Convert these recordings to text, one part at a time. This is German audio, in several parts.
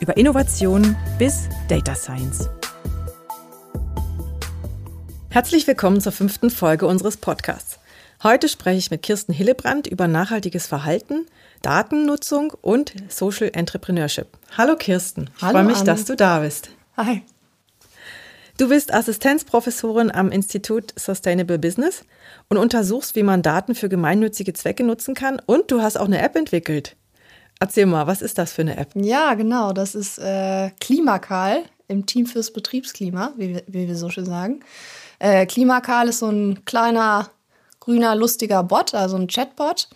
über Innovation bis Data Science. Herzlich willkommen zur fünften Folge unseres Podcasts. Heute spreche ich mit Kirsten Hillebrand über nachhaltiges Verhalten, Datennutzung und Social Entrepreneurship. Hallo Kirsten, ich freue mich, Anne. dass du da bist. Hi. Du bist Assistenzprofessorin am Institut Sustainable Business und untersuchst, wie man Daten für gemeinnützige Zwecke nutzen kann und du hast auch eine App entwickelt. Erzähl mal, was ist das für eine App? Ja, genau, das ist äh, Klimakal im Team fürs Betriebsklima, wie, wie wir so schön sagen. Äh, Klimakal ist so ein kleiner, grüner, lustiger Bot, also ein Chatbot.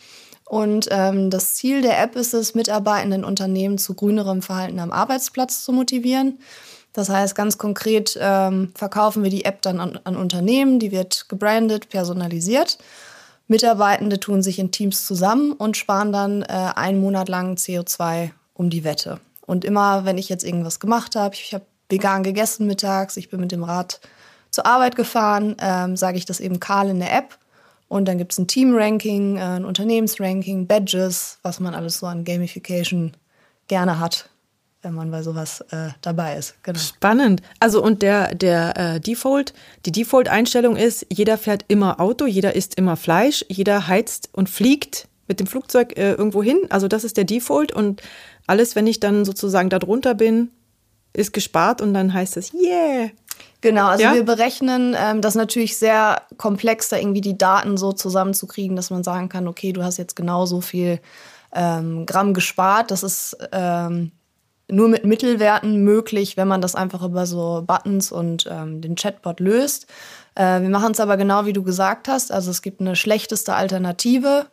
Und ähm, das Ziel der App ist es, Mitarbeitenden Unternehmen zu grünerem Verhalten am Arbeitsplatz zu motivieren. Das heißt, ganz konkret ähm, verkaufen wir die App dann an, an Unternehmen, die wird gebrandet, personalisiert. Mitarbeitende tun sich in Teams zusammen und sparen dann äh, einen Monat lang CO2 um die Wette. Und immer, wenn ich jetzt irgendwas gemacht habe, ich habe vegan gegessen mittags, ich bin mit dem Rad zur Arbeit gefahren, ähm, sage ich das eben Karl in der App. Und dann gibt es ein Team-Ranking, äh, ein Unternehmensranking, Badges, was man alles so an Gamification gerne hat wenn man bei sowas äh, dabei ist. Genau. Spannend. Also und der, der äh, Default, die Default-Einstellung ist, jeder fährt immer Auto, jeder isst immer Fleisch, jeder heizt und fliegt mit dem Flugzeug äh, irgendwo hin. Also das ist der Default und alles, wenn ich dann sozusagen da drunter bin, ist gespart und dann heißt es, yeah. Genau, also ja? wir berechnen ähm, das natürlich sehr komplex, da irgendwie die Daten so zusammenzukriegen, dass man sagen kann, okay, du hast jetzt genau so viel ähm, Gramm gespart. Das ist ähm, nur mit Mittelwerten möglich, wenn man das einfach über so Buttons und ähm, den Chatbot löst. Äh, wir machen es aber genau wie du gesagt hast. Also es gibt eine schlechteste Alternative.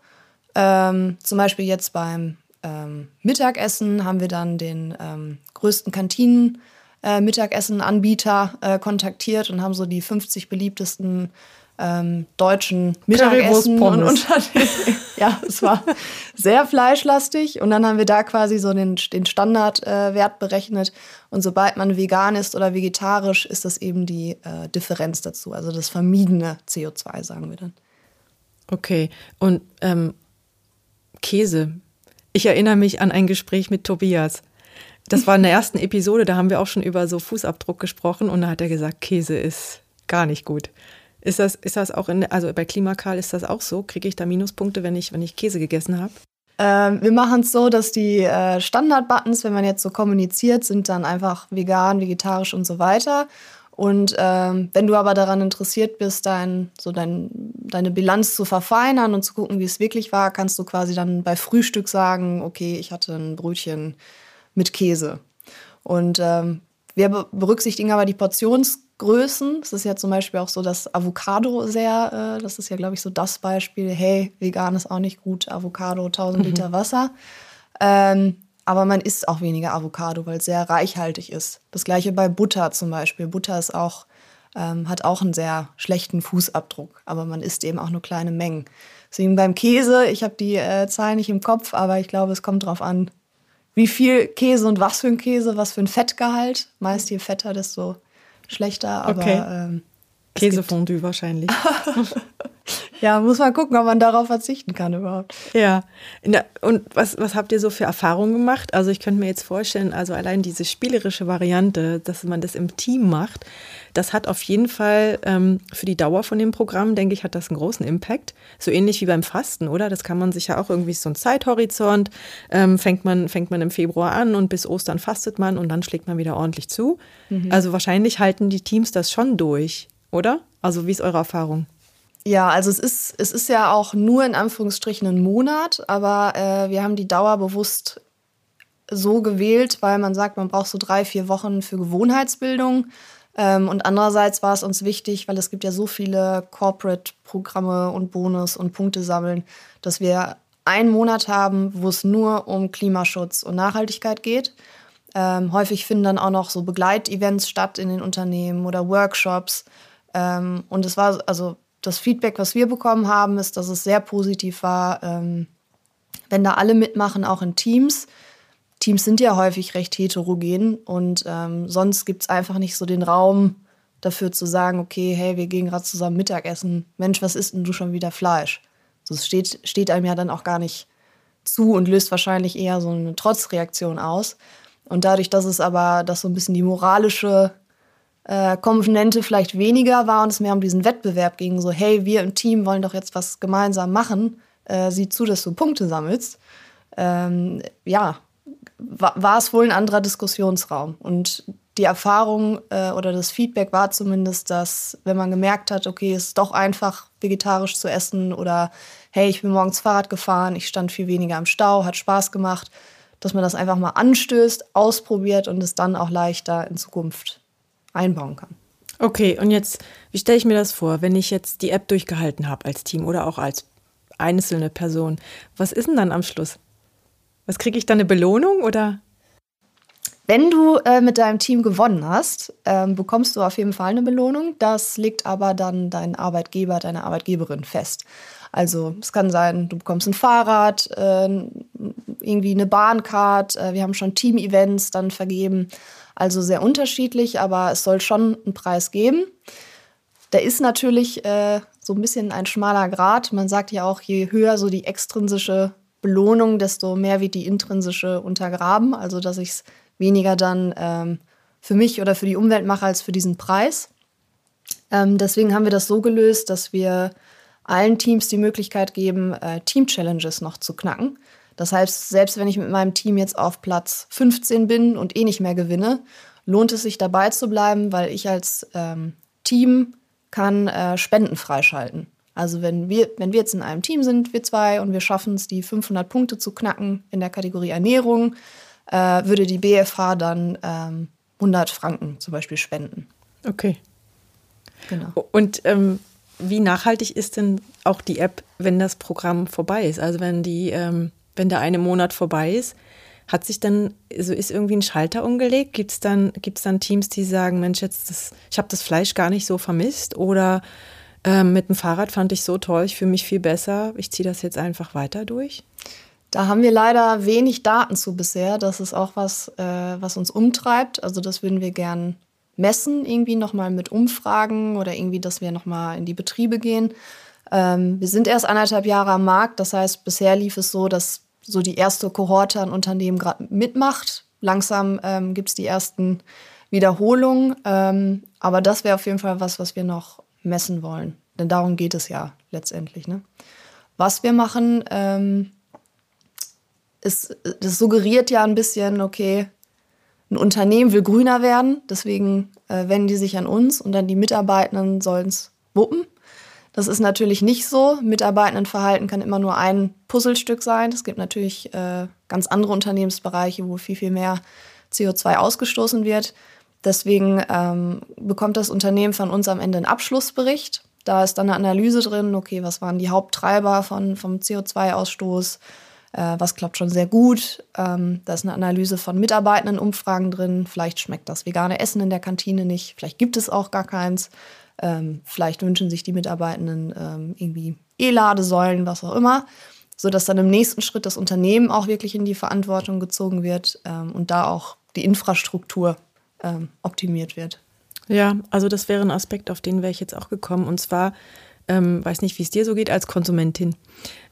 Ähm, zum Beispiel jetzt beim ähm, Mittagessen haben wir dann den ähm, größten Kantinen. Äh, Mittagessen-Anbieter äh, kontaktiert und haben so die 50 beliebtesten ähm, deutschen Mittagessen und Unternehmen. ja, es war sehr fleischlastig und dann haben wir da quasi so den, den Standardwert äh, berechnet und sobald man vegan ist oder vegetarisch, ist das eben die äh, Differenz dazu, also das vermiedene CO2, sagen wir dann. Okay, und ähm, Käse. Ich erinnere mich an ein Gespräch mit Tobias. Das war in der ersten Episode, da haben wir auch schon über so Fußabdruck gesprochen und da hat er gesagt, Käse ist gar nicht gut. Ist das, ist das auch in, also bei Klimakal ist das auch so? Kriege ich da Minuspunkte, wenn ich, wenn ich Käse gegessen habe? Ähm, wir machen es so, dass die äh, Standard-Buttons, wenn man jetzt so kommuniziert, sind dann einfach vegan, vegetarisch und so weiter. Und ähm, wenn du aber daran interessiert bist, dein, so dein, deine Bilanz zu verfeinern und zu gucken, wie es wirklich war, kannst du quasi dann bei Frühstück sagen, okay, ich hatte ein Brötchen mit Käse. Und ähm, wir berücksichtigen aber die Portionsgrößen. Es ist ja zum Beispiel auch so, dass Avocado sehr, äh, das ist ja, glaube ich, so das Beispiel, hey, vegan ist auch nicht gut, Avocado, 1000 mhm. Liter Wasser. Ähm, aber man isst auch weniger Avocado, weil es sehr reichhaltig ist. Das gleiche bei Butter zum Beispiel. Butter ist auch, ähm, hat auch einen sehr schlechten Fußabdruck, aber man isst eben auch nur kleine Mengen. Deswegen beim Käse, ich habe die äh, Zahlen nicht im Kopf, aber ich glaube, es kommt darauf an, wie viel Käse und was für ein Käse, was für ein Fettgehalt. Meist je fetter, desto schlechter. Aber okay. ähm, Käsefondue wahrscheinlich. ja, muss man gucken, ob man darauf verzichten kann überhaupt. Ja. Und was, was habt ihr so für Erfahrungen gemacht? Also ich könnte mir jetzt vorstellen, also allein diese spielerische Variante, dass man das im Team macht, das hat auf jeden Fall ähm, für die Dauer von dem Programm, denke ich, hat das einen großen Impact. So ähnlich wie beim Fasten, oder? Das kann man sich ja auch irgendwie so ein Zeithorizont, ähm, fängt, man, fängt man im Februar an und bis Ostern fastet man und dann schlägt man wieder ordentlich zu. Mhm. Also wahrscheinlich halten die Teams das schon durch oder? Also wie ist eure Erfahrung? Ja, also es ist, es ist ja auch nur in Anführungsstrichen ein Monat, aber äh, wir haben die Dauer bewusst so gewählt, weil man sagt, man braucht so drei, vier Wochen für Gewohnheitsbildung. Ähm, und andererseits war es uns wichtig, weil es gibt ja so viele Corporate-Programme und Bonus und Punkte sammeln, dass wir einen Monat haben, wo es nur um Klimaschutz und Nachhaltigkeit geht. Ähm, häufig finden dann auch noch so Begleitevents statt in den Unternehmen oder Workshops. Ähm, und es war, also das Feedback, was wir bekommen haben, ist, dass es sehr positiv war, ähm, wenn da alle mitmachen, auch in Teams. Teams sind ja häufig recht heterogen und ähm, sonst gibt es einfach nicht so den Raum dafür zu sagen, okay, hey, wir gehen gerade zusammen Mittagessen. Mensch, was isst denn du schon wieder Fleisch? Das steht, steht einem ja dann auch gar nicht zu und löst wahrscheinlich eher so eine Trotzreaktion aus. Und dadurch, dass es aber, dass so ein bisschen die moralische äh, Komponente vielleicht weniger war und es mehr um diesen Wettbewerb ging, so hey, wir im Team wollen doch jetzt was gemeinsam machen, äh, sieh zu, dass du Punkte sammelst. Ähm, ja, war, war es wohl ein anderer Diskussionsraum. Und die Erfahrung äh, oder das Feedback war zumindest, dass wenn man gemerkt hat, okay, es ist doch einfach vegetarisch zu essen oder hey, ich bin morgens Fahrrad gefahren, ich stand viel weniger im Stau, hat Spaß gemacht, dass man das einfach mal anstößt, ausprobiert und es dann auch leichter in Zukunft einbauen kann. Okay, und jetzt, wie stelle ich mir das vor, wenn ich jetzt die App durchgehalten habe als Team oder auch als einzelne Person? Was ist denn dann am Schluss? Was kriege ich dann eine Belohnung oder? Wenn du äh, mit deinem Team gewonnen hast, ähm, bekommst du auf jeden Fall eine Belohnung. Das legt aber dann dein Arbeitgeber, deine Arbeitgeberin fest. Also es kann sein, du bekommst ein Fahrrad, äh, irgendwie eine Bahncard. Äh, wir haben schon Team-Events dann vergeben. Also sehr unterschiedlich, aber es soll schon einen Preis geben. Der ist natürlich äh, so ein bisschen ein schmaler Grad. Man sagt ja auch, je höher so die extrinsische Belohnung, desto mehr wird die intrinsische untergraben. Also dass ich es weniger dann ähm, für mich oder für die Umwelt mache als für diesen Preis. Ähm, deswegen haben wir das so gelöst, dass wir allen Teams die Möglichkeit geben, äh, Team-Challenges noch zu knacken. Das heißt, selbst wenn ich mit meinem Team jetzt auf Platz 15 bin und eh nicht mehr gewinne, lohnt es sich dabei zu bleiben, weil ich als ähm, Team kann äh, Spenden freischalten. Also wenn wir, wenn wir jetzt in einem Team sind, wir zwei, und wir schaffen es, die 500 Punkte zu knacken in der Kategorie Ernährung, äh, würde die BFH dann ähm, 100 Franken zum Beispiel spenden. Okay. Genau. Und ähm, wie nachhaltig ist denn auch die App, wenn das Programm vorbei ist? Also wenn die, ähm, wenn der eine Monat vorbei ist, hat sich dann, so ist irgendwie ein Schalter umgelegt? Gibt es dann, gibt's dann Teams, die sagen, Mensch, jetzt das, ich habe das Fleisch gar nicht so vermisst? Oder ähm, mit dem Fahrrad fand ich so toll, ich fühle mich viel besser, ich ziehe das jetzt einfach weiter durch? Da haben wir leider wenig Daten zu bisher. Das ist auch was, äh, was uns umtreibt. Also das würden wir gern messen, irgendwie nochmal mit Umfragen oder irgendwie, dass wir nochmal in die Betriebe gehen. Ähm, wir sind erst anderthalb Jahre am Markt, das heißt, bisher lief es so, dass so die erste Kohorte an Unternehmen gerade mitmacht. Langsam ähm, gibt es die ersten Wiederholungen, ähm, aber das wäre auf jeden Fall was, was wir noch messen wollen. Denn darum geht es ja letztendlich. Ne? Was wir machen, ähm, ist, das suggeriert ja ein bisschen, okay, ein Unternehmen will grüner werden, deswegen äh, wenden die sich an uns und dann die Mitarbeitenden sollen es wuppen. Das ist natürlich nicht so. Mitarbeitendenverhalten kann immer nur ein Puzzlestück sein. Es gibt natürlich äh, ganz andere Unternehmensbereiche, wo viel, viel mehr CO2 ausgestoßen wird. Deswegen ähm, bekommt das Unternehmen von uns am Ende einen Abschlussbericht. Da ist dann eine Analyse drin, okay, was waren die Haupttreiber von, vom CO2-Ausstoß, äh, was klappt schon sehr gut. Ähm, da ist eine Analyse von Mitarbeitendenumfragen drin. Vielleicht schmeckt das vegane Essen in der Kantine nicht, vielleicht gibt es auch gar keins. Ähm, vielleicht wünschen sich die Mitarbeitenden ähm, irgendwie E-Ladesäulen, was auch immer, sodass dann im nächsten Schritt das Unternehmen auch wirklich in die Verantwortung gezogen wird ähm, und da auch die Infrastruktur ähm, optimiert wird. Ja, also das wäre ein Aspekt, auf den wäre ich jetzt auch gekommen. Und zwar, ähm, weiß nicht, wie es dir so geht als Konsumentin.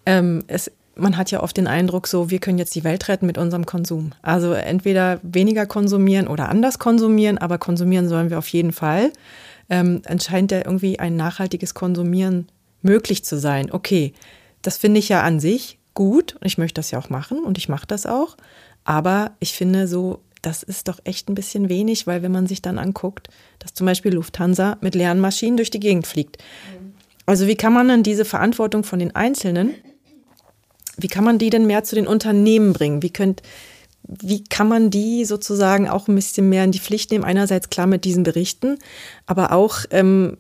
Ähm, es, man hat ja oft den Eindruck, so, wir können jetzt die Welt retten mit unserem Konsum. Also entweder weniger konsumieren oder anders konsumieren, aber konsumieren sollen wir auf jeden Fall. Ähm, anscheinend ja irgendwie ein nachhaltiges Konsumieren möglich zu sein. Okay, das finde ich ja an sich gut und ich möchte das ja auch machen und ich mache das auch. Aber ich finde so, das ist doch echt ein bisschen wenig, weil wenn man sich dann anguckt, dass zum Beispiel Lufthansa mit leeren Maschinen durch die Gegend fliegt. Also wie kann man dann diese Verantwortung von den Einzelnen, wie kann man die denn mehr zu den Unternehmen bringen? Wie könnt, wie kann man die sozusagen auch ein bisschen mehr in die Pflicht nehmen? Einerseits klar mit diesen Berichten, aber auch, ähm,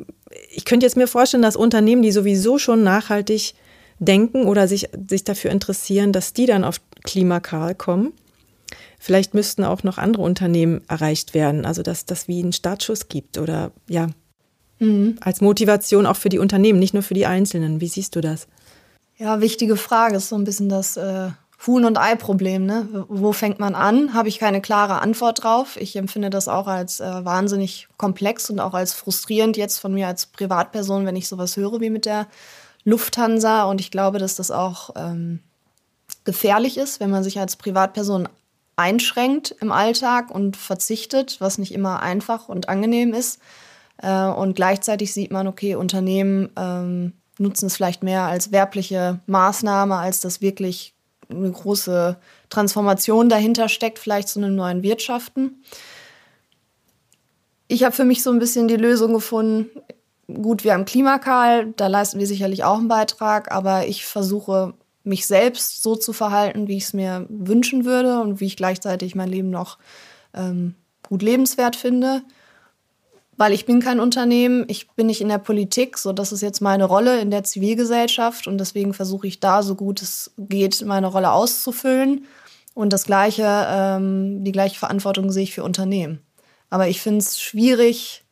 ich könnte jetzt mir vorstellen, dass Unternehmen, die sowieso schon nachhaltig denken oder sich, sich dafür interessieren, dass die dann auf Klimakal kommen Vielleicht müssten auch noch andere Unternehmen erreicht werden, also dass das wie einen Startschuss gibt oder ja, mhm. als Motivation auch für die Unternehmen, nicht nur für die Einzelnen. Wie siehst du das? Ja, wichtige Frage ist so ein bisschen das äh, Huhn- und Ei-Problem. Ne? Wo fängt man an? Habe ich keine klare Antwort drauf. Ich empfinde das auch als äh, wahnsinnig komplex und auch als frustrierend jetzt von mir als Privatperson, wenn ich sowas höre wie mit der Lufthansa. Und ich glaube, dass das auch ähm, gefährlich ist, wenn man sich als Privatperson einschränkt im Alltag und verzichtet, was nicht immer einfach und angenehm ist. Äh, und gleichzeitig sieht man, okay, Unternehmen ähm, nutzen es vielleicht mehr als werbliche Maßnahme, als das wirklich eine große Transformation dahinter steckt, vielleicht zu einem neuen Wirtschaften. Ich habe für mich so ein bisschen die Lösung gefunden. Gut, wir haben Klimakal, da leisten wir sicherlich auch einen Beitrag, aber ich versuche mich selbst so zu verhalten, wie ich es mir wünschen würde und wie ich gleichzeitig mein Leben noch ähm, gut lebenswert finde weil ich bin kein Unternehmen, ich bin nicht in der Politik, so das ist jetzt meine Rolle in der Zivilgesellschaft und deswegen versuche ich da so gut es geht meine Rolle auszufüllen und das gleiche ähm, die gleiche Verantwortung sehe ich für Unternehmen. Aber ich finde es schwierig,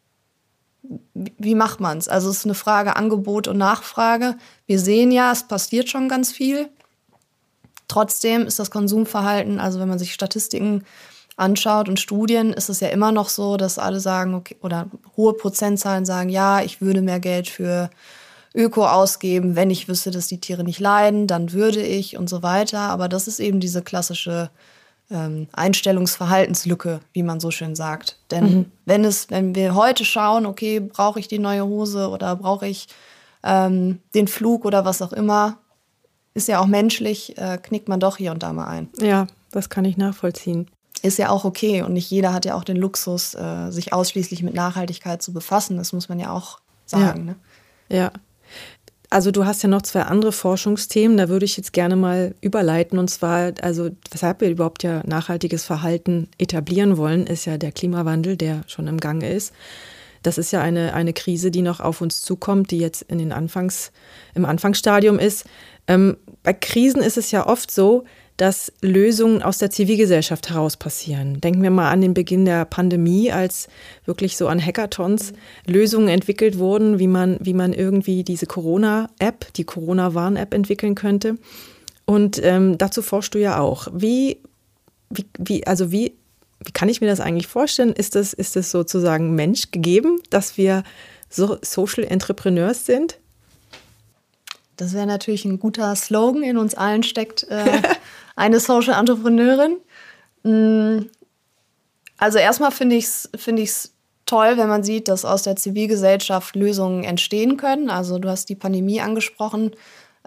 wie macht man es? Also es ist eine Frage Angebot und Nachfrage. Wir sehen ja, es passiert schon ganz viel. Trotzdem ist das Konsumverhalten, also wenn man sich Statistiken anschaut und Studien, ist es ja immer noch so, dass alle sagen, okay, oder hohe Prozentzahlen sagen, ja, ich würde mehr Geld für Öko ausgeben, wenn ich wüsste, dass die Tiere nicht leiden, dann würde ich und so weiter. Aber das ist eben diese klassische ähm, Einstellungsverhaltenslücke, wie man so schön sagt. Denn mhm. wenn es, wenn wir heute schauen, okay, brauche ich die neue Hose oder brauche ich ähm, den Flug oder was auch immer, ist ja auch menschlich, äh, knickt man doch hier und da mal ein. Ja, das kann ich nachvollziehen ist ja auch okay und nicht jeder hat ja auch den Luxus, äh, sich ausschließlich mit Nachhaltigkeit zu befassen. Das muss man ja auch sagen. Ja. Ne? ja. Also du hast ja noch zwei andere Forschungsthemen, da würde ich jetzt gerne mal überleiten. Und zwar, also weshalb wir überhaupt ja nachhaltiges Verhalten etablieren wollen, ist ja der Klimawandel, der schon im Gange ist. Das ist ja eine, eine Krise, die noch auf uns zukommt, die jetzt in den Anfangs, im Anfangsstadium ist. Ähm, bei Krisen ist es ja oft so, dass Lösungen aus der Zivilgesellschaft heraus passieren. Denken wir mal an den Beginn der Pandemie, als wirklich so an Hackathons Lösungen entwickelt wurden, wie man, wie man irgendwie diese Corona-App, die Corona-Warn-App entwickeln könnte. Und ähm, dazu forschst du ja auch. Wie, wie, wie, also wie, wie kann ich mir das eigentlich vorstellen? Ist das, ist das sozusagen Mensch gegeben, dass wir so Social Entrepreneurs sind? Das wäre natürlich ein guter Slogan. In uns allen steckt äh, eine Social Entrepreneurin. Mm, also erstmal finde ich es find toll, wenn man sieht, dass aus der Zivilgesellschaft Lösungen entstehen können. Also du hast die Pandemie angesprochen,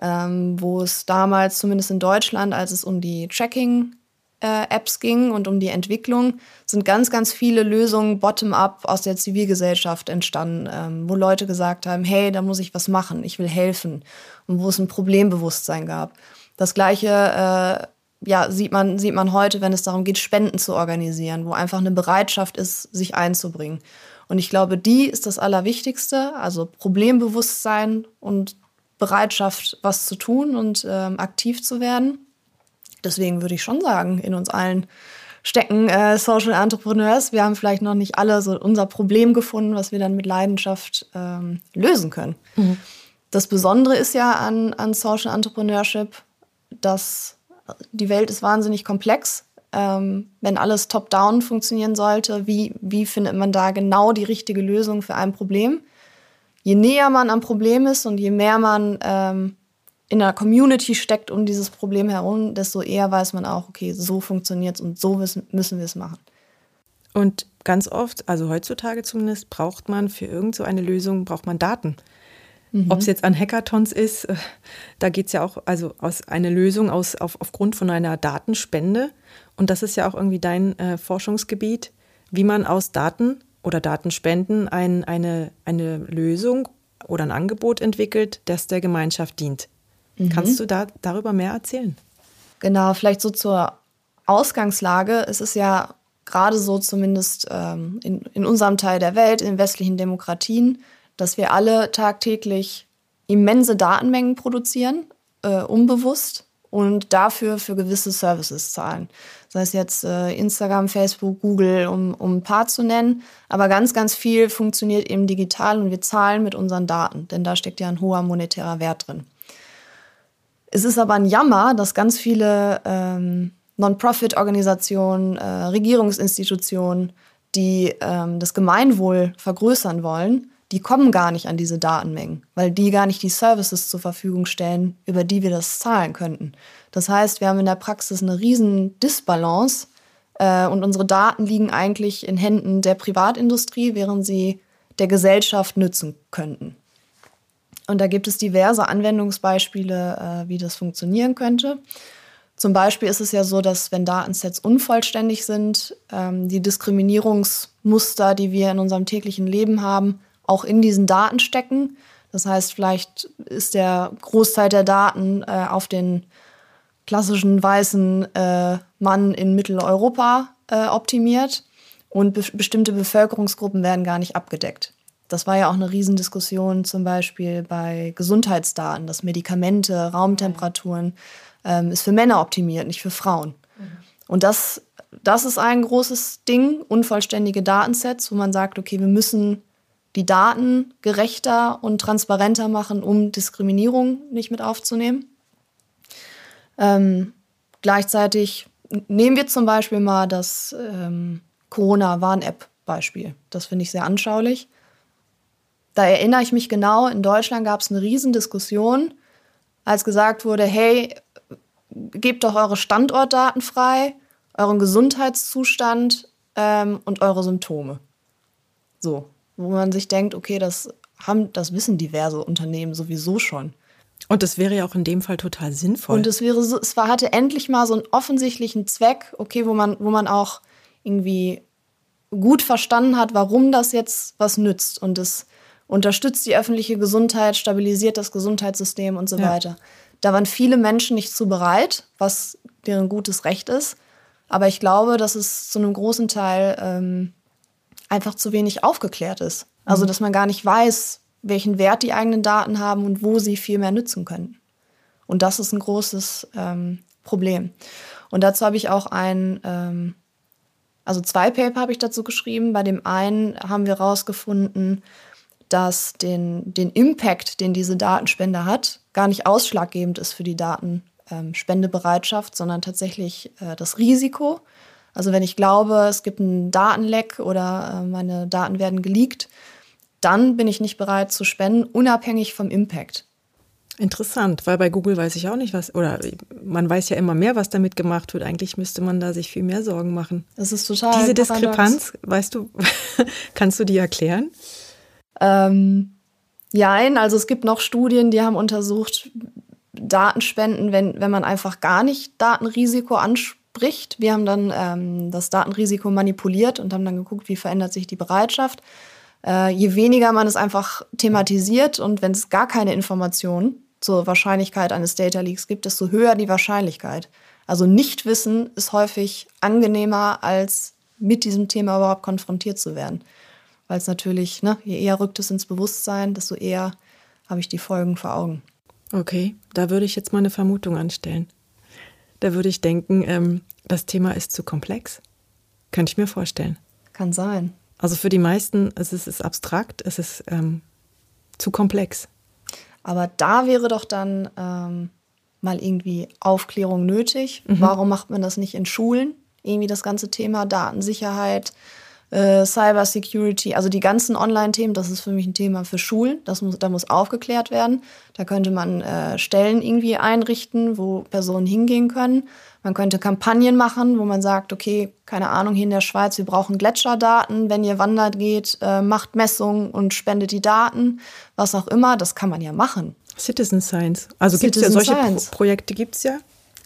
ähm, wo es damals, zumindest in Deutschland, als es um die Tracking äh, Apps ging und um die Entwicklung, sind ganz, ganz viele Lösungen bottom-up aus der Zivilgesellschaft entstanden, ähm, wo Leute gesagt haben, hey, da muss ich was machen, ich will helfen und wo es ein Problembewusstsein gab. Das gleiche äh, ja, sieht, man, sieht man heute, wenn es darum geht, Spenden zu organisieren, wo einfach eine Bereitschaft ist, sich einzubringen. Und ich glaube, die ist das Allerwichtigste, also Problembewusstsein und Bereitschaft, was zu tun und ähm, aktiv zu werden. Deswegen würde ich schon sagen, in uns allen stecken äh, Social Entrepreneurs. Wir haben vielleicht noch nicht alle so unser Problem gefunden, was wir dann mit Leidenschaft ähm, lösen können. Mhm. Das Besondere ist ja an, an Social Entrepreneurship, dass die Welt ist wahnsinnig komplex. Ähm, wenn alles top-down funktionieren sollte, wie, wie findet man da genau die richtige Lösung für ein Problem? Je näher man am Problem ist und je mehr man ähm, in einer Community steckt um dieses Problem herum, desto eher weiß man auch, okay, so funktioniert es und so müssen, wir es machen. Und ganz oft, also heutzutage zumindest, braucht man für irgend so eine Lösung, braucht man Daten. Mhm. Ob es jetzt an Hackathons ist, äh, da geht es ja auch also aus einer Lösung aus, auf, aufgrund von einer Datenspende. Und das ist ja auch irgendwie dein äh, Forschungsgebiet, wie man aus Daten oder Datenspenden ein, eine, eine Lösung oder ein Angebot entwickelt, das der Gemeinschaft dient. Mhm. Kannst du da darüber mehr erzählen? Genau, vielleicht so zur Ausgangslage. Es ist ja gerade so zumindest ähm, in, in unserem Teil der Welt, in westlichen Demokratien, dass wir alle tagtäglich immense Datenmengen produzieren, äh, unbewusst und dafür für gewisse Services zahlen. sei es jetzt äh, Instagram, Facebook, Google, um, um ein paar zu nennen. Aber ganz, ganz viel funktioniert eben digital und wir zahlen mit unseren Daten, denn da steckt ja ein hoher monetärer Wert drin. Es ist aber ein Jammer, dass ganz viele ähm, Non-Profit-Organisationen, äh, Regierungsinstitutionen, die ähm, das Gemeinwohl vergrößern wollen, die kommen gar nicht an diese Datenmengen, weil die gar nicht die Services zur Verfügung stellen, über die wir das zahlen könnten. Das heißt, wir haben in der Praxis eine riesen Disbalance äh, und unsere Daten liegen eigentlich in Händen der Privatindustrie, während sie der Gesellschaft nützen könnten. Und da gibt es diverse Anwendungsbeispiele, äh, wie das funktionieren könnte. Zum Beispiel ist es ja so, dass wenn Datensets unvollständig sind, ähm, die Diskriminierungsmuster, die wir in unserem täglichen Leben haben, auch in diesen Daten stecken. Das heißt, vielleicht ist der Großteil der Daten äh, auf den klassischen weißen äh, Mann in Mitteleuropa äh, optimiert und be bestimmte Bevölkerungsgruppen werden gar nicht abgedeckt. Das war ja auch eine Riesendiskussion zum Beispiel bei Gesundheitsdaten, dass Medikamente, Raumtemperaturen ähm, ist für Männer optimiert, nicht für Frauen. Mhm. Und das, das ist ein großes Ding, unvollständige Datensets, wo man sagt, okay, wir müssen die Daten gerechter und transparenter machen, um Diskriminierung nicht mit aufzunehmen. Ähm, gleichzeitig nehmen wir zum Beispiel mal das ähm, Corona-Warn-App-Beispiel. Das finde ich sehr anschaulich. Da erinnere ich mich genau, in Deutschland gab es eine Riesendiskussion, als gesagt wurde, hey, gebt doch eure Standortdaten frei, euren Gesundheitszustand ähm, und eure Symptome. So, wo man sich denkt, okay, das, haben, das wissen diverse Unternehmen sowieso schon. Und das wäre ja auch in dem Fall total sinnvoll. Und es wäre so, es war, hatte endlich mal so einen offensichtlichen Zweck, okay, wo man, wo man auch irgendwie gut verstanden hat, warum das jetzt was nützt. Und es unterstützt die öffentliche Gesundheit, stabilisiert das Gesundheitssystem und so ja. weiter. Da waren viele Menschen nicht zu bereit, was deren gutes Recht ist. Aber ich glaube, dass es zu einem großen Teil ähm, einfach zu wenig aufgeklärt ist. Also, mhm. dass man gar nicht weiß, welchen Wert die eigenen Daten haben und wo sie viel mehr nützen können. Und das ist ein großes ähm, Problem. Und dazu habe ich auch ein, ähm, also zwei Paper habe ich dazu geschrieben. Bei dem einen haben wir herausgefunden, dass den, den Impact, den diese Datenspende hat, gar nicht ausschlaggebend ist für die Datenspendebereitschaft, sondern tatsächlich äh, das Risiko. Also wenn ich glaube, es gibt einen Datenleck oder äh, meine Daten werden geleakt, dann bin ich nicht bereit zu spenden, unabhängig vom Impact. Interessant, weil bei Google weiß ich auch nicht, was, oder man weiß ja immer mehr, was damit gemacht wird. Eigentlich müsste man da sich viel mehr Sorgen machen. Das ist total. Diese Diskrepanz, weißt du, kannst du die erklären? Ähm, Jein, also es gibt noch Studien, die haben untersucht, Datenspenden, wenn, wenn man einfach gar nicht Datenrisiko anspricht. Wir haben dann ähm, das Datenrisiko manipuliert und haben dann geguckt, wie verändert sich die Bereitschaft. Äh, je weniger man es einfach thematisiert und wenn es gar keine Informationen zur Wahrscheinlichkeit eines Data Leaks gibt, desto höher die Wahrscheinlichkeit. Also Nichtwissen ist häufig angenehmer, als mit diesem Thema überhaupt konfrontiert zu werden weil es natürlich, ne, je eher rückt es ins Bewusstsein, desto eher habe ich die Folgen vor Augen. Okay, da würde ich jetzt mal eine Vermutung anstellen. Da würde ich denken, ähm, das Thema ist zu komplex. Könnte ich mir vorstellen. Kann sein. Also für die meisten es ist es abstrakt, es ist ähm, zu komplex. Aber da wäre doch dann ähm, mal irgendwie Aufklärung nötig. Mhm. Warum macht man das nicht in Schulen? Irgendwie das ganze Thema Datensicherheit, äh, Cyber Security, also die ganzen Online-Themen, das ist für mich ein Thema für Schulen. Das muss, da muss aufgeklärt werden. Da könnte man äh, Stellen irgendwie einrichten, wo Personen hingehen können. Man könnte Kampagnen machen, wo man sagt, okay, keine Ahnung, hier in der Schweiz, wir brauchen Gletscherdaten. Wenn ihr wandert geht, äh, macht Messungen und spendet die Daten, was auch immer. Das kann man ja machen. Citizen Science. Also gibt es ja solche Pro Projekte, gibt es ja.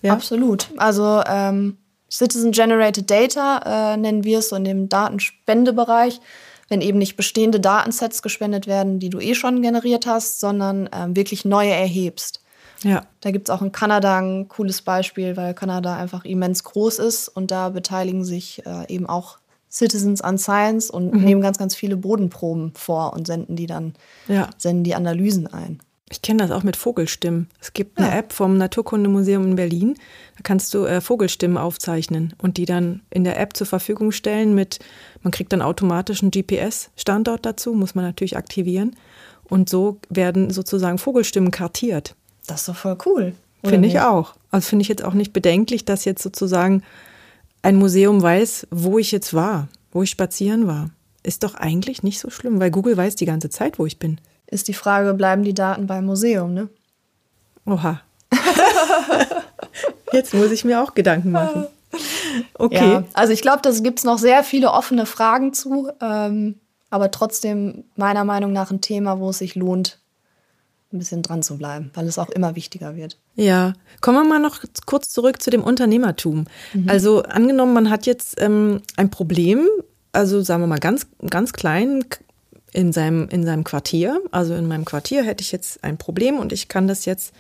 ja. Absolut. Also ähm, Citizen-Generated Data äh, nennen wir es so in dem Datenspendebereich, wenn eben nicht bestehende Datensets gespendet werden, die du eh schon generiert hast, sondern ähm, wirklich neue erhebst. Ja. Da gibt es auch in Kanada ein cooles Beispiel, weil Kanada einfach immens groß ist und da beteiligen sich äh, eben auch Citizens an Science und mhm. nehmen ganz, ganz viele Bodenproben vor und senden die dann, ja. senden die Analysen ein. Ich kenne das auch mit Vogelstimmen. Es gibt eine ja. App vom Naturkundemuseum in Berlin. Da kannst du äh, Vogelstimmen aufzeichnen und die dann in der App zur Verfügung stellen mit, man kriegt dann automatisch einen GPS-Standort dazu, muss man natürlich aktivieren. Und so werden sozusagen Vogelstimmen kartiert. Das ist doch voll cool. Finde ich auch. Also finde ich jetzt auch nicht bedenklich, dass jetzt sozusagen ein Museum weiß, wo ich jetzt war, wo ich spazieren war. Ist doch eigentlich nicht so schlimm, weil Google weiß die ganze Zeit, wo ich bin ist die Frage, bleiben die Daten beim Museum, ne? Oha. Jetzt muss ich mir auch Gedanken machen. Okay. Ja, also ich glaube, da gibt es noch sehr viele offene Fragen zu, ähm, aber trotzdem meiner Meinung nach ein Thema, wo es sich lohnt, ein bisschen dran zu bleiben, weil es auch immer wichtiger wird. Ja, kommen wir mal noch kurz zurück zu dem Unternehmertum. Mhm. Also angenommen, man hat jetzt ähm, ein Problem, also sagen wir mal ganz, ganz klein, in seinem, in seinem Quartier. Also in meinem Quartier hätte ich jetzt ein Problem und ich kann das jetzt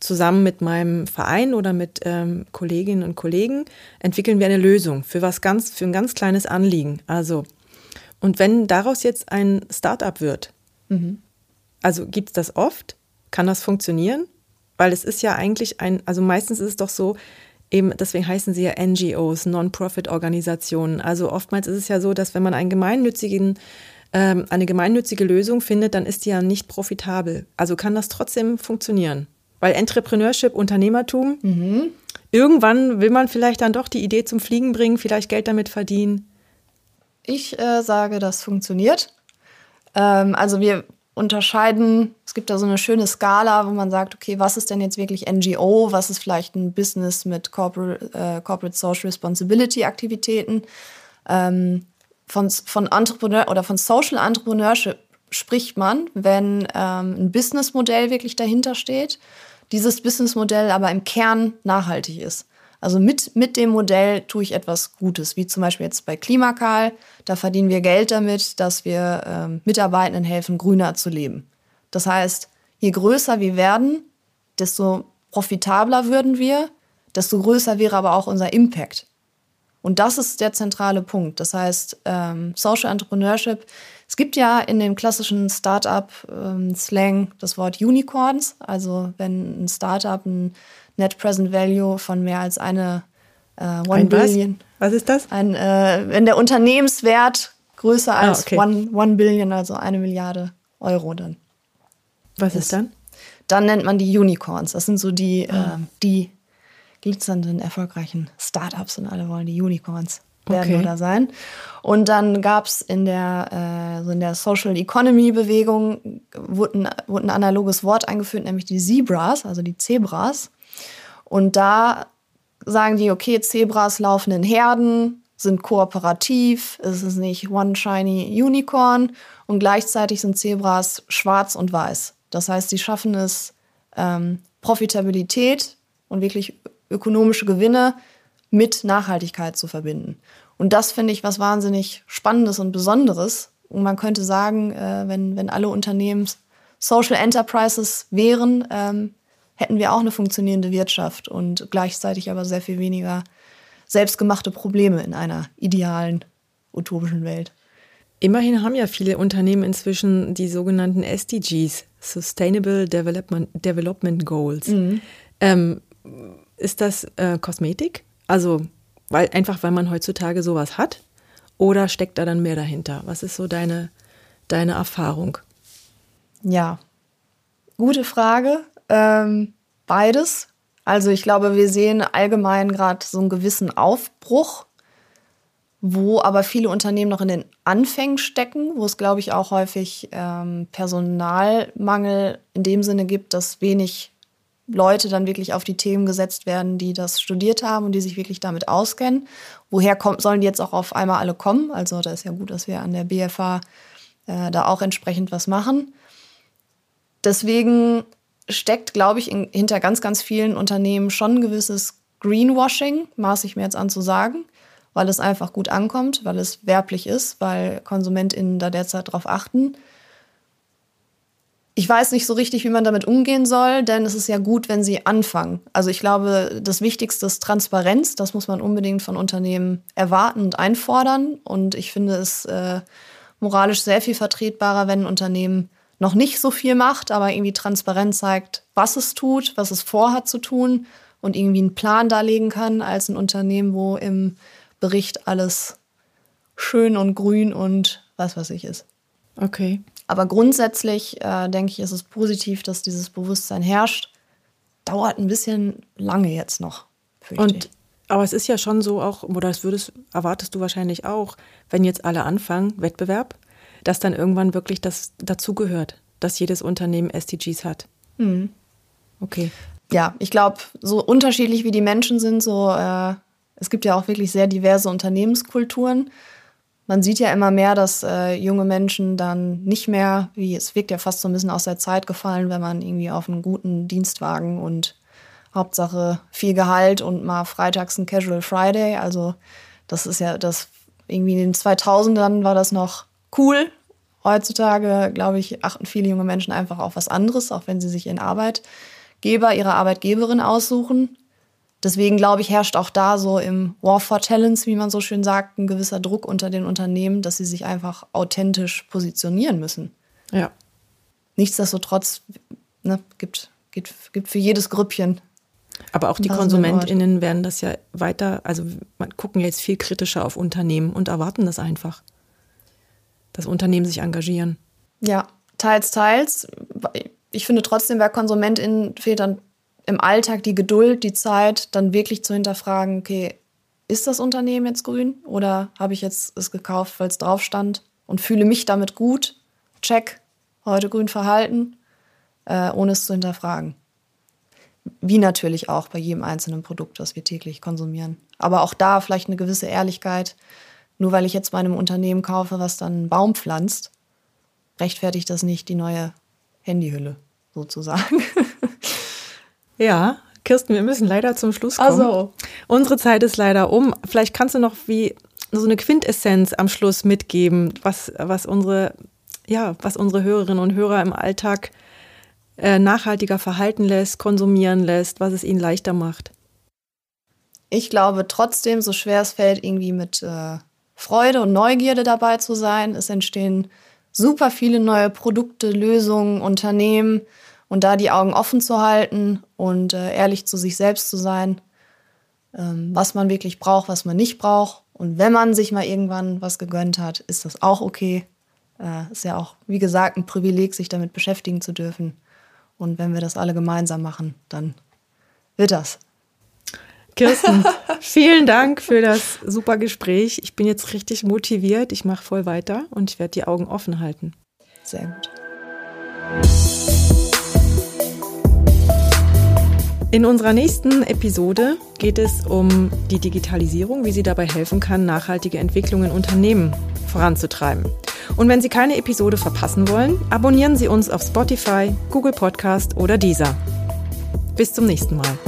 zusammen mit meinem Verein oder mit ähm, Kolleginnen und Kollegen entwickeln wir eine Lösung für was ganz, für ein ganz kleines Anliegen. Also, und wenn daraus jetzt ein Startup wird, mhm. also gibt es das oft? Kann das funktionieren? Weil es ist ja eigentlich ein, also meistens ist es doch so, eben, deswegen heißen sie ja NGOs, Non-Profit-Organisationen. Also oftmals ist es ja so, dass wenn man einen gemeinnützigen ähm, eine gemeinnützige Lösung findet, dann ist die ja nicht profitabel. Also kann das trotzdem funktionieren. Weil Entrepreneurship, Unternehmertum, mhm. irgendwann will man vielleicht dann doch die Idee zum Fliegen bringen, vielleicht Geld damit verdienen. Ich äh, sage, das funktioniert. Ähm, also wir unterscheiden, es gibt da so eine schöne Skala, wo man sagt, okay, was ist denn jetzt wirklich NGO, was ist vielleicht ein Business mit Corporate, äh, Corporate Social Responsibility Aktivitäten. Ähm, von, von Entrepreneur oder von Social Entrepreneurship spricht man, wenn ähm, ein Businessmodell wirklich dahinter steht, dieses Businessmodell aber im Kern nachhaltig ist. Also mit, mit dem Modell tue ich etwas Gutes, wie zum Beispiel jetzt bei Klimakal. Da verdienen wir Geld damit, dass wir ähm, Mitarbeitenden helfen, grüner zu leben. Das heißt, je größer wir werden, desto profitabler würden wir, desto größer wäre aber auch unser Impact. Und das ist der zentrale Punkt. Das heißt, ähm, Social Entrepreneurship, es gibt ja in dem klassischen Startup-Slang ähm, das Wort Unicorns. Also wenn ein Startup ein Net Present Value von mehr als eine äh, One ein Billion. Was? was? ist das? Ein, äh, wenn der Unternehmenswert größer ah, als ah, okay. one, one Billion, also eine Milliarde Euro dann. Was ist, ist dann? Dann nennt man die Unicorns. Das sind so die, ah. äh, die glitzernden, erfolgreichen Startups und alle wollen die Unicorns werden okay. oder sein. Und dann gab es in der, äh, so in der Social Economy Bewegung wurde ein, wurde ein analoges Wort eingeführt, nämlich die Zebras, also die Zebras. Und da sagen die, okay, Zebras laufen in Herden, sind kooperativ, es ist nicht one shiny unicorn und gleichzeitig sind Zebras schwarz und weiß. Das heißt, sie schaffen es, ähm, Profitabilität und wirklich ökonomische Gewinne mit Nachhaltigkeit zu verbinden. Und das finde ich was wahnsinnig Spannendes und Besonderes. Und man könnte sagen, äh, wenn, wenn alle Unternehmen Social Enterprises wären, ähm, hätten wir auch eine funktionierende Wirtschaft und gleichzeitig aber sehr viel weniger selbstgemachte Probleme in einer idealen, utopischen Welt. Immerhin haben ja viele Unternehmen inzwischen die sogenannten SDGs, Sustainable Development, Development Goals. Mhm. Ähm, ist das äh, Kosmetik? Also weil, einfach, weil man heutzutage sowas hat? Oder steckt da dann mehr dahinter? Was ist so deine, deine Erfahrung? Ja, gute Frage. Ähm, beides. Also ich glaube, wir sehen allgemein gerade so einen gewissen Aufbruch, wo aber viele Unternehmen noch in den Anfängen stecken, wo es, glaube ich, auch häufig ähm, Personalmangel in dem Sinne gibt, dass wenig Leute dann wirklich auf die Themen gesetzt werden, die das studiert haben und die sich wirklich damit auskennen. Woher kommt, sollen die jetzt auch auf einmal alle kommen? Also da ist ja gut, dass wir an der BFA äh, da auch entsprechend was machen. Deswegen steckt, glaube ich, in, hinter ganz, ganz vielen Unternehmen schon ein gewisses Greenwashing, maße ich mir jetzt an zu sagen, weil es einfach gut ankommt, weil es werblich ist, weil KonsumentInnen da derzeit drauf achten. Ich weiß nicht so richtig, wie man damit umgehen soll, denn es ist ja gut, wenn sie anfangen. Also ich glaube, das Wichtigste ist Transparenz. Das muss man unbedingt von Unternehmen erwarten und einfordern. Und ich finde es äh, moralisch sehr viel vertretbarer, wenn ein Unternehmen noch nicht so viel macht, aber irgendwie transparent zeigt, was es tut, was es vorhat zu tun und irgendwie einen Plan darlegen kann, als ein Unternehmen, wo im Bericht alles schön und grün und was weiß ich ist. Okay. Aber grundsätzlich äh, denke ich, ist es positiv, dass dieses Bewusstsein herrscht. Dauert ein bisschen lange jetzt noch. Und aber es ist ja schon so auch, oder das würdest, erwartest du wahrscheinlich auch, wenn jetzt alle anfangen, Wettbewerb, dass dann irgendwann wirklich das dazugehört, dass jedes Unternehmen SDGs hat. Mhm. Okay. Ja, ich glaube, so unterschiedlich wie die Menschen sind, so äh, es gibt ja auch wirklich sehr diverse Unternehmenskulturen. Man sieht ja immer mehr, dass äh, junge Menschen dann nicht mehr, wie es wirkt ja fast so ein bisschen aus der Zeit gefallen, wenn man irgendwie auf einen guten Dienstwagen und Hauptsache viel Gehalt und mal freitags ein Casual Friday. Also das ist ja das irgendwie in den 2000ern war das noch cool. Heutzutage, glaube ich, achten viele junge Menschen einfach auf was anderes, auch wenn sie sich ihren Arbeitgeber, ihre Arbeitgeberin aussuchen. Deswegen, glaube ich, herrscht auch da so im War for Talents, wie man so schön sagt, ein gewisser Druck unter den Unternehmen, dass sie sich einfach authentisch positionieren müssen. Ja. Nichtsdestotrotz ne, gibt, gibt, gibt für jedes Grüppchen aber auch die KonsumentInnen werden das ja weiter, also man gucken jetzt viel kritischer auf Unternehmen und erwarten das einfach, dass Unternehmen sich engagieren. Ja, teils, teils. Ich finde trotzdem, bei KonsumentInnen fehlt dann im Alltag die Geduld, die Zeit, dann wirklich zu hinterfragen, okay, ist das Unternehmen jetzt grün oder habe ich jetzt es gekauft, weil es drauf stand und fühle mich damit gut? Check, heute grün verhalten, äh, ohne es zu hinterfragen. Wie natürlich auch bei jedem einzelnen Produkt, das wir täglich konsumieren. Aber auch da vielleicht eine gewisse Ehrlichkeit. Nur weil ich jetzt bei einem Unternehmen kaufe, was dann einen Baum pflanzt, rechtfertigt das nicht die neue Handyhülle sozusagen. Ja, Kirsten, wir müssen leider zum Schluss kommen. Also. Unsere Zeit ist leider um. Vielleicht kannst du noch wie so eine Quintessenz am Schluss mitgeben, was, was unsere, ja, was unsere Hörerinnen und Hörer im Alltag äh, nachhaltiger verhalten lässt, konsumieren lässt, was es ihnen leichter macht? Ich glaube trotzdem, so schwer es fällt, irgendwie mit äh, Freude und Neugierde dabei zu sein. Es entstehen super viele neue Produkte, Lösungen, Unternehmen und da die Augen offen zu halten und äh, ehrlich zu sich selbst zu sein, ähm, was man wirklich braucht, was man nicht braucht. Und wenn man sich mal irgendwann was gegönnt hat, ist das auch okay. Äh, ist ja auch, wie gesagt, ein Privileg, sich damit beschäftigen zu dürfen. Und wenn wir das alle gemeinsam machen, dann wird das. Kirsten, vielen Dank für das super Gespräch. Ich bin jetzt richtig motiviert. Ich mache voll weiter und ich werde die Augen offen halten. Sehr gut. In unserer nächsten Episode geht es um die Digitalisierung, wie sie dabei helfen kann, nachhaltige Entwicklung in Unternehmen voranzutreiben. Und wenn Sie keine Episode verpassen wollen, abonnieren Sie uns auf Spotify, Google Podcast oder Deezer. Bis zum nächsten Mal.